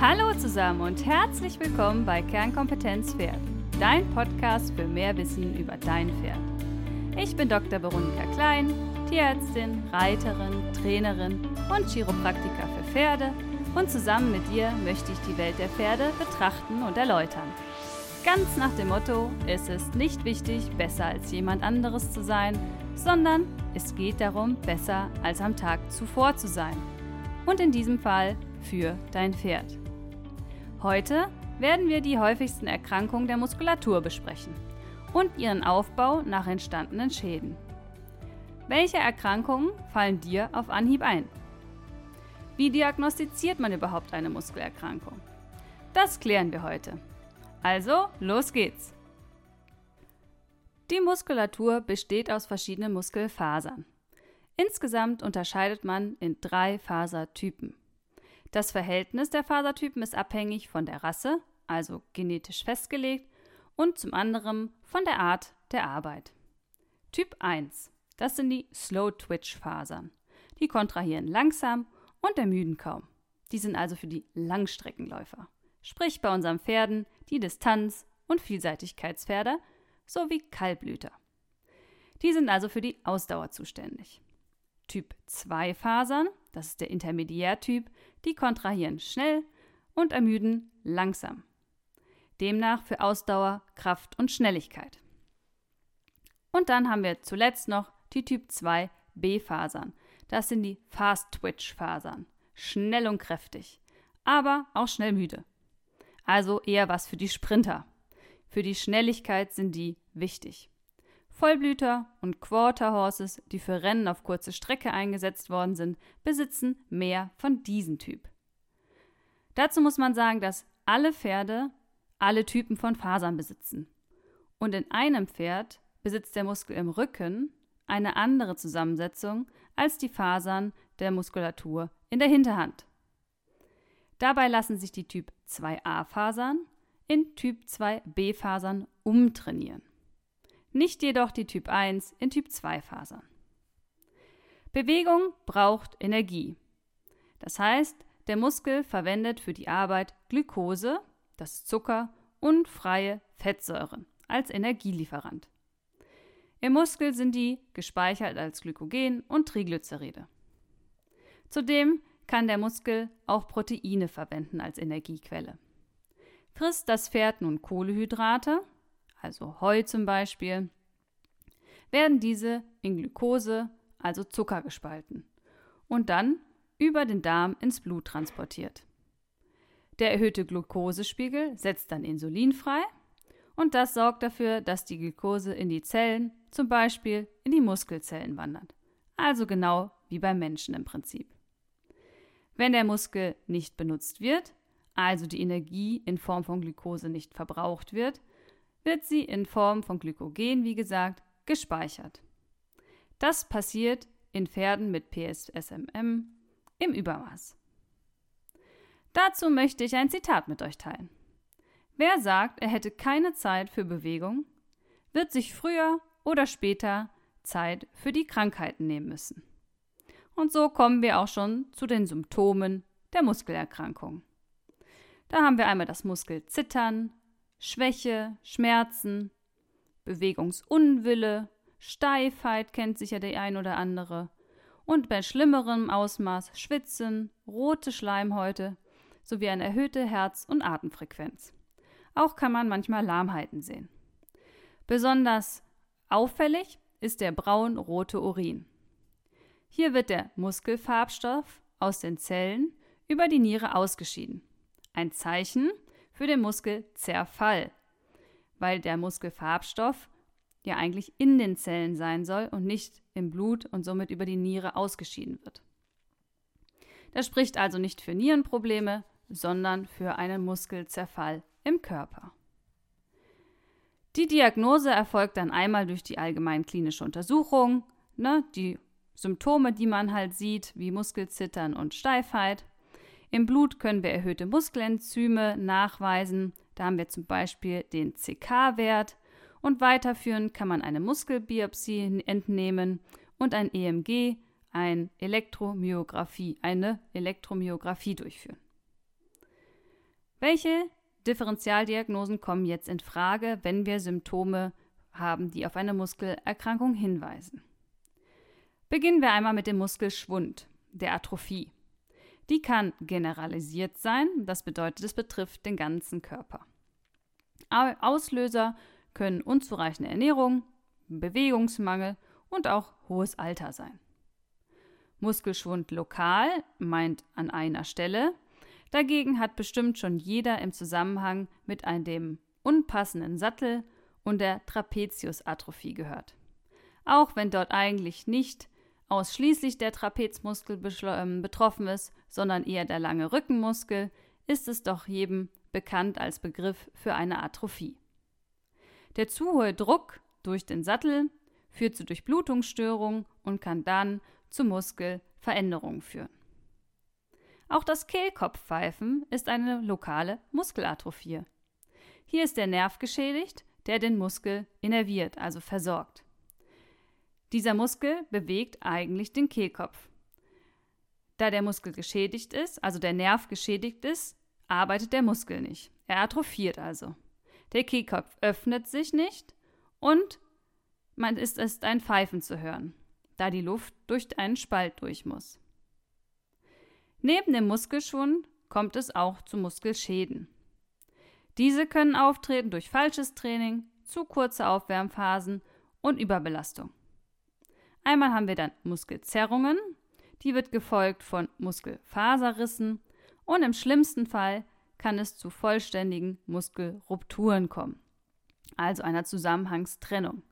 Hallo zusammen und herzlich willkommen bei Kernkompetenz Pferd, dein Podcast für mehr Wissen über dein Pferd. Ich bin Dr. Veronika Klein, Tierärztin, Reiterin, Trainerin und Chiropraktiker für Pferde und zusammen mit dir möchte ich die Welt der Pferde betrachten und erläutern. Ganz nach dem Motto, es ist nicht wichtig, besser als jemand anderes zu sein, sondern es geht darum, besser als am Tag zuvor zu sein. Und in diesem Fall für dein Pferd. Heute werden wir die häufigsten Erkrankungen der Muskulatur besprechen und ihren Aufbau nach entstandenen Schäden. Welche Erkrankungen fallen dir auf Anhieb ein? Wie diagnostiziert man überhaupt eine Muskelerkrankung? Das klären wir heute. Also, los geht's! Die Muskulatur besteht aus verschiedenen Muskelfasern. Insgesamt unterscheidet man in drei Fasertypen. Das Verhältnis der Fasertypen ist abhängig von der Rasse, also genetisch festgelegt, und zum anderen von der Art der Arbeit. Typ 1. Das sind die Slow-Twitch-Fasern. Die kontrahieren langsam und ermüden kaum. Die sind also für die Langstreckenläufer. Sprich bei unseren Pferden die Distanz- und Vielseitigkeitspferde sowie Kaltblüter. Die sind also für die Ausdauer zuständig. Typ 2 Fasern, das ist der Intermediärtyp, die kontrahieren schnell und ermüden langsam. Demnach für Ausdauer, Kraft und Schnelligkeit. Und dann haben wir zuletzt noch die Typ 2 B-Fasern. Das sind die Fast-Twitch-Fasern. Schnell und kräftig, aber auch schnell müde. Also eher was für die Sprinter. Für die Schnelligkeit sind die wichtig. Vollblüter und Quarter Horses, die für Rennen auf kurze Strecke eingesetzt worden sind, besitzen mehr von diesem Typ. Dazu muss man sagen, dass alle Pferde alle Typen von Fasern besitzen. Und in einem Pferd besitzt der Muskel im Rücken eine andere Zusammensetzung als die Fasern der Muskulatur in der Hinterhand. Dabei lassen sich die Typ 2a-Fasern in Typ 2b-Fasern umtrainieren nicht jedoch die Typ 1 in Typ 2 Fasern. Bewegung braucht Energie. Das heißt, der Muskel verwendet für die Arbeit Glukose, das Zucker und freie Fettsäuren als Energielieferant. Im Muskel sind die gespeichert als Glykogen und Triglyceride. Zudem kann der Muskel auch Proteine verwenden als Energiequelle. Frisst das Pferd nun Kohlehydrate, also Heu zum Beispiel, werden diese in Glucose, also Zucker, gespalten und dann über den Darm ins Blut transportiert. Der erhöhte Glukosespiegel setzt dann Insulin frei und das sorgt dafür, dass die Glucose in die Zellen, zum Beispiel in die Muskelzellen wandert. Also genau wie beim Menschen im Prinzip. Wenn der Muskel nicht benutzt wird, also die Energie in Form von Glucose nicht verbraucht wird, wird sie in Form von Glykogen, wie gesagt, gespeichert. Das passiert in Pferden mit PSSMM im Übermaß. Dazu möchte ich ein Zitat mit euch teilen. Wer sagt, er hätte keine Zeit für Bewegung, wird sich früher oder später Zeit für die Krankheiten nehmen müssen. Und so kommen wir auch schon zu den Symptomen der Muskelerkrankung. Da haben wir einmal das Muskelzittern, Schwäche, Schmerzen, Bewegungsunwille, Steifheit kennt sicher der ein oder andere und bei schlimmerem Ausmaß Schwitzen, rote Schleimhäute sowie eine erhöhte Herz- und Atemfrequenz. Auch kann man manchmal Lahmheiten sehen. Besonders auffällig ist der braun-rote Urin. Hier wird der Muskelfarbstoff aus den Zellen über die Niere ausgeschieden. Ein Zeichen, für den Muskelzerfall, weil der Muskelfarbstoff ja eigentlich in den Zellen sein soll und nicht im Blut und somit über die Niere ausgeschieden wird. Das spricht also nicht für Nierenprobleme, sondern für einen Muskelzerfall im Körper. Die Diagnose erfolgt dann einmal durch die allgemein klinische Untersuchung, ne, die Symptome, die man halt sieht, wie Muskelzittern und Steifheit. Im Blut können wir erhöhte Muskelenzyme nachweisen. Da haben wir zum Beispiel den CK-Wert. Und weiterführend kann man eine Muskelbiopsie entnehmen und ein EMG, ein Elektromyographie, eine Elektromyographie durchführen. Welche Differentialdiagnosen kommen jetzt in Frage, wenn wir Symptome haben, die auf eine Muskelerkrankung hinweisen? Beginnen wir einmal mit dem Muskelschwund, der Atrophie. Die kann generalisiert sein, das bedeutet, es betrifft den ganzen Körper. Auslöser können unzureichende Ernährung, Bewegungsmangel und auch hohes Alter sein. Muskelschwund lokal meint an einer Stelle. Dagegen hat bestimmt schon jeder im Zusammenhang mit einem unpassenden Sattel und der Trapeziusatrophie gehört. Auch wenn dort eigentlich nicht ausschließlich der Trapezmuskel ähm, betroffen ist, sondern eher der lange Rückenmuskel, ist es doch jedem bekannt als Begriff für eine Atrophie. Der zu hohe Druck durch den Sattel führt zu Durchblutungsstörungen und kann dann zu Muskelveränderungen führen. Auch das Kehlkopfpfeifen ist eine lokale Muskelatrophie. Hier ist der Nerv geschädigt, der den Muskel innerviert, also versorgt. Dieser Muskel bewegt eigentlich den Kehlkopf. Da der Muskel geschädigt ist, also der Nerv geschädigt ist, arbeitet der Muskel nicht. Er atrophiert also. Der Kehlkopf öffnet sich nicht und man ist, ist ein Pfeifen zu hören, da die Luft durch einen Spalt durch muss. Neben dem Muskelschwund kommt es auch zu Muskelschäden. Diese können auftreten durch falsches Training, zu kurze Aufwärmphasen und Überbelastung. Einmal haben wir dann Muskelzerrungen, die wird gefolgt von Muskelfaserrissen und im schlimmsten Fall kann es zu vollständigen Muskelrupturen kommen, also einer Zusammenhangstrennung.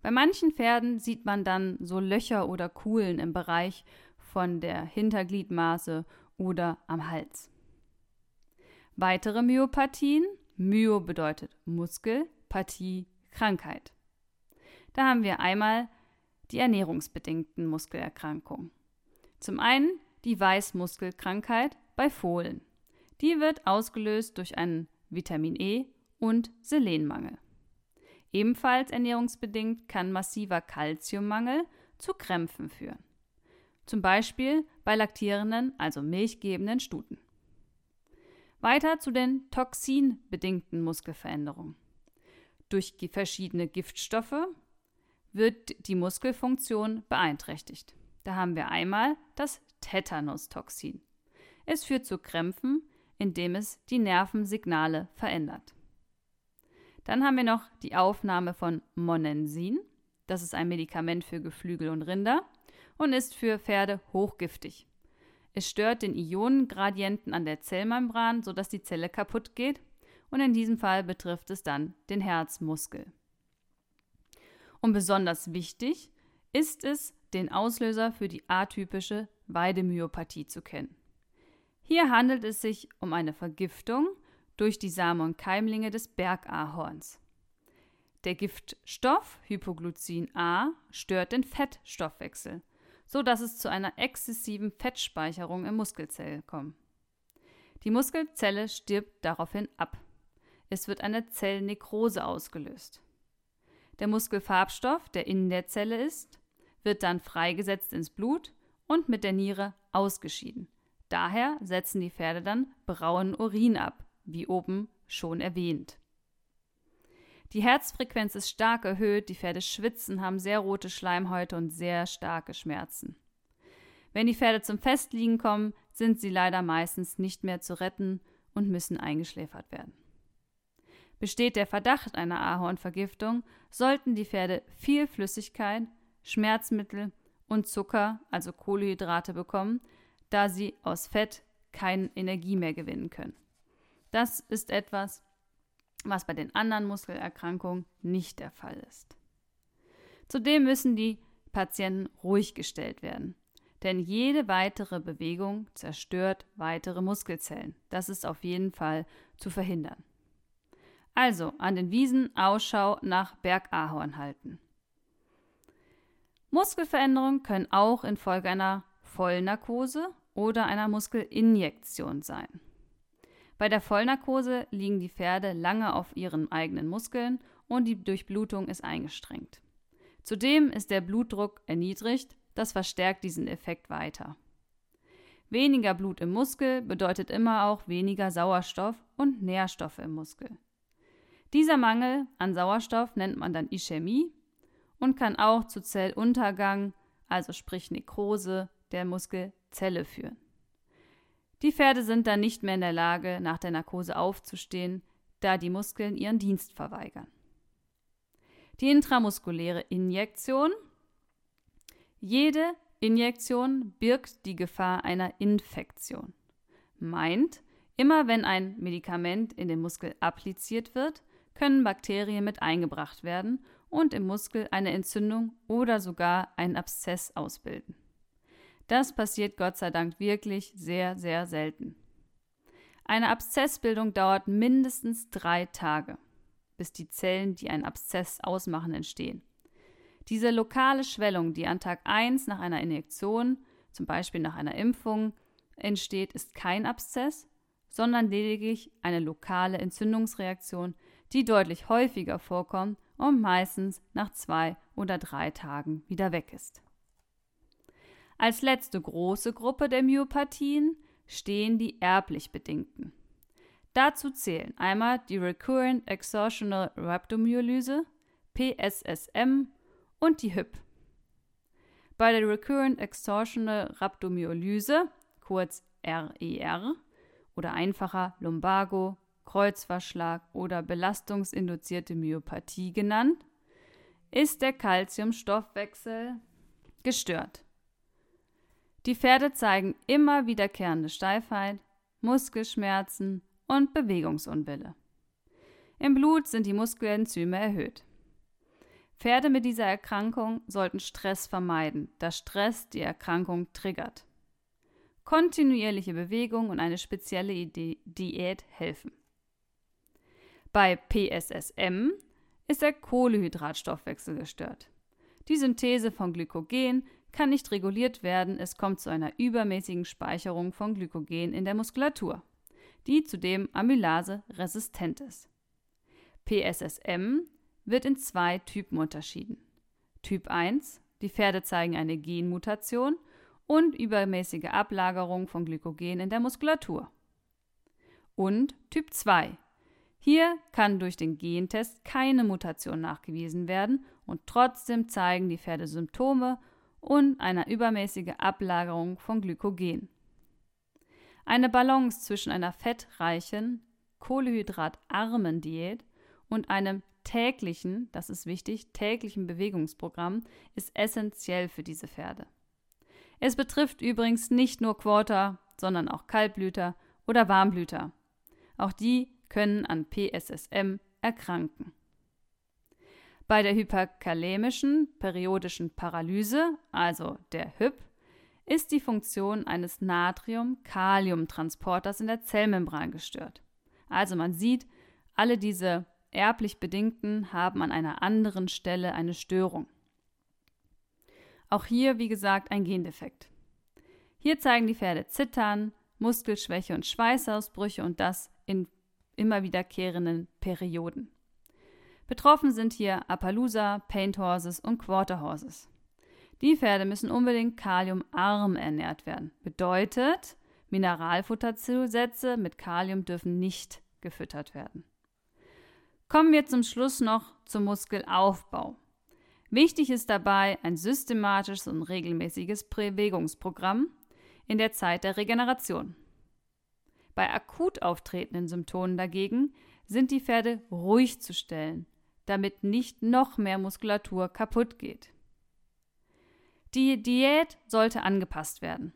Bei manchen Pferden sieht man dann so Löcher oder Kuhlen im Bereich von der Hintergliedmaße oder am Hals. Weitere Myopathien, Myo bedeutet Muskel, Pathie Krankheit. Da haben wir einmal die ernährungsbedingten Muskelerkrankungen. Zum einen die Weißmuskelkrankheit bei Fohlen. Die wird ausgelöst durch einen Vitamin E und Selenmangel. Ebenfalls ernährungsbedingt kann massiver Kalziummangel zu Krämpfen führen. Zum Beispiel bei laktierenden, also milchgebenden Stuten. Weiter zu den toxinbedingten Muskelveränderungen. Durch verschiedene Giftstoffe wird die Muskelfunktion beeinträchtigt. Da haben wir einmal das Tetanustoxin. Es führt zu Krämpfen, indem es die Nervensignale verändert. Dann haben wir noch die Aufnahme von Monensin. Das ist ein Medikament für Geflügel und Rinder und ist für Pferde hochgiftig. Es stört den Ionengradienten an der Zellmembran, sodass die Zelle kaputt geht und in diesem Fall betrifft es dann den Herzmuskel. Und besonders wichtig ist es, den Auslöser für die atypische Weidemyopathie zu kennen. Hier handelt es sich um eine Vergiftung durch die Samen und Keimlinge des Bergahorns. Der Giftstoff Hypoglycin A stört den Fettstoffwechsel, so dass es zu einer exzessiven Fettspeicherung im Muskelzell kommt. Die Muskelzelle stirbt daraufhin ab. Es wird eine Zellnekrose ausgelöst. Der Muskelfarbstoff, der in der Zelle ist, wird dann freigesetzt ins Blut und mit der Niere ausgeschieden. Daher setzen die Pferde dann braunen Urin ab, wie oben schon erwähnt. Die Herzfrequenz ist stark erhöht, die Pferde schwitzen, haben sehr rote Schleimhäute und sehr starke Schmerzen. Wenn die Pferde zum Festliegen kommen, sind sie leider meistens nicht mehr zu retten und müssen eingeschläfert werden. Besteht der Verdacht einer Ahornvergiftung, sollten die Pferde viel Flüssigkeit, Schmerzmittel und Zucker, also Kohlenhydrate, bekommen, da sie aus Fett keine Energie mehr gewinnen können. Das ist etwas, was bei den anderen Muskelerkrankungen nicht der Fall ist. Zudem müssen die Patienten ruhig gestellt werden, denn jede weitere Bewegung zerstört weitere Muskelzellen. Das ist auf jeden Fall zu verhindern. Also an den Wiesen Ausschau nach Bergahorn halten. Muskelveränderungen können auch infolge einer Vollnarkose oder einer Muskelinjektion sein. Bei der Vollnarkose liegen die Pferde lange auf ihren eigenen Muskeln und die Durchblutung ist eingeschränkt. Zudem ist der Blutdruck erniedrigt, das verstärkt diesen Effekt weiter. Weniger Blut im Muskel bedeutet immer auch weniger Sauerstoff und Nährstoffe im Muskel. Dieser Mangel an Sauerstoff nennt man dann Ischämie und kann auch zu Zelluntergang, also sprich Nekrose, der Muskelzelle führen. Die Pferde sind dann nicht mehr in der Lage, nach der Narkose aufzustehen, da die Muskeln ihren Dienst verweigern. Die intramuskuläre Injektion. Jede Injektion birgt die Gefahr einer Infektion. Meint, immer wenn ein Medikament in den Muskel appliziert wird, können Bakterien mit eingebracht werden und im Muskel eine Entzündung oder sogar einen Abszess ausbilden. Das passiert Gott sei Dank wirklich sehr, sehr selten. Eine Abszessbildung dauert mindestens drei Tage, bis die Zellen, die einen Abszess ausmachen, entstehen. Diese lokale Schwellung, die an Tag 1 nach einer Injektion, zum Beispiel nach einer Impfung, entsteht, ist kein Abszess, sondern lediglich eine lokale Entzündungsreaktion, die deutlich häufiger vorkommt und meistens nach zwei oder drei Tagen wieder weg ist. Als letzte große Gruppe der Myopathien stehen die erblich bedingten. Dazu zählen einmal die Recurrent Exhaustional Rhabdomyolyse, PSSM und die HYP. Bei der Recurrent Exhaustional Rhabdomyolyse, kurz RER e oder einfacher Lumbago, Kreuzverschlag oder belastungsinduzierte Myopathie genannt, ist der Calciumstoffwechsel gestört. Die Pferde zeigen immer wiederkehrende Steifheit, Muskelschmerzen und Bewegungsunwille. Im Blut sind die Muskelenzyme erhöht. Pferde mit dieser Erkrankung sollten Stress vermeiden, da Stress die Erkrankung triggert. Kontinuierliche Bewegung und eine spezielle Diät helfen. Bei PSSM ist der Kohlehydratstoffwechsel gestört. Die Synthese von Glykogen kann nicht reguliert werden, es kommt zu einer übermäßigen Speicherung von Glykogen in der Muskulatur, die zudem Amylase resistent ist. PSSM wird in zwei Typen unterschieden. Typ 1, die Pferde zeigen eine Genmutation und übermäßige Ablagerung von Glykogen in der Muskulatur. Und Typ 2, hier kann durch den Gentest keine Mutation nachgewiesen werden und trotzdem zeigen die Pferde Symptome und eine übermäßige Ablagerung von Glykogen. Eine Balance zwischen einer fettreichen, kohlehydratarmen Diät und einem täglichen, das ist wichtig, täglichen Bewegungsprogramm ist essentiell für diese Pferde. Es betrifft übrigens nicht nur Quarter, sondern auch Kaltblüter oder Warmblüter. Auch die können an PSSM erkranken. Bei der hyperkalämischen periodischen Paralyse, also der HYP, ist die Funktion eines Natrium-Kalium-Transporters in der Zellmembran gestört. Also man sieht, alle diese erblich bedingten haben an einer anderen Stelle eine Störung. Auch hier, wie gesagt, ein Gendefekt. Hier zeigen die Pferde Zittern, Muskelschwäche und Schweißausbrüche und das in immer wiederkehrenden Perioden. Betroffen sind hier Appaloosa, Paint Horses und Quarter Horses. Die Pferde müssen unbedingt kaliumarm ernährt werden. Bedeutet, Mineralfutterzusätze mit Kalium dürfen nicht gefüttert werden. Kommen wir zum Schluss noch zum Muskelaufbau. Wichtig ist dabei ein systematisches und regelmäßiges Bewegungsprogramm in der Zeit der Regeneration. Bei akut auftretenden Symptomen dagegen sind die Pferde ruhig zu stellen, damit nicht noch mehr Muskulatur kaputt geht. Die Diät sollte angepasst werden.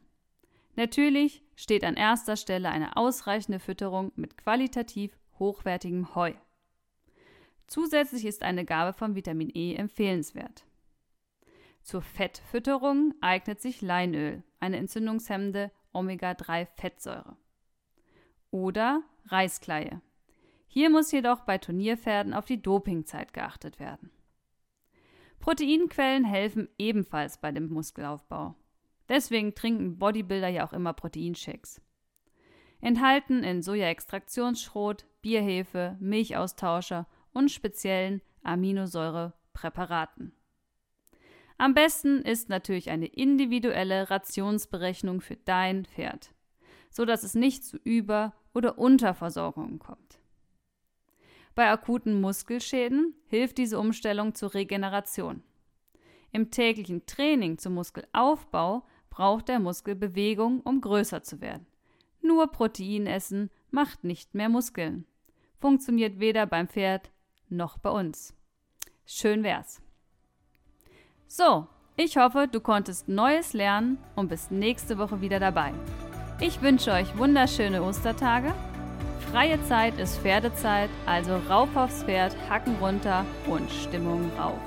Natürlich steht an erster Stelle eine ausreichende Fütterung mit qualitativ hochwertigem Heu. Zusätzlich ist eine Gabe von Vitamin E empfehlenswert. Zur Fettfütterung eignet sich Leinöl, eine entzündungshemmende Omega-3-Fettsäure oder Reiskleie. Hier muss jedoch bei Turnierpferden auf die Dopingzeit geachtet werden. Proteinquellen helfen ebenfalls bei dem Muskelaufbau. Deswegen trinken Bodybuilder ja auch immer Proteinshakes. Enthalten in Sojaextraktionsschrot, Bierhefe, Milchaustauscher und speziellen Aminosäurepräparaten. Am besten ist natürlich eine individuelle Rationsberechnung für dein Pferd, so dass es nicht zu Über- oder Unterversorgungen kommt. Bei akuten Muskelschäden hilft diese Umstellung zur Regeneration. Im täglichen Training zum Muskelaufbau braucht der Muskel Bewegung, um größer zu werden. Nur Protein essen macht nicht mehr Muskeln. Funktioniert weder beim Pferd noch bei uns. Schön wär's. So, ich hoffe, du konntest Neues lernen und bist nächste Woche wieder dabei. Ich wünsche euch wunderschöne Ostertage. Freie Zeit ist Pferdezeit, also rauf aufs Pferd, Hacken runter und Stimmung rauf.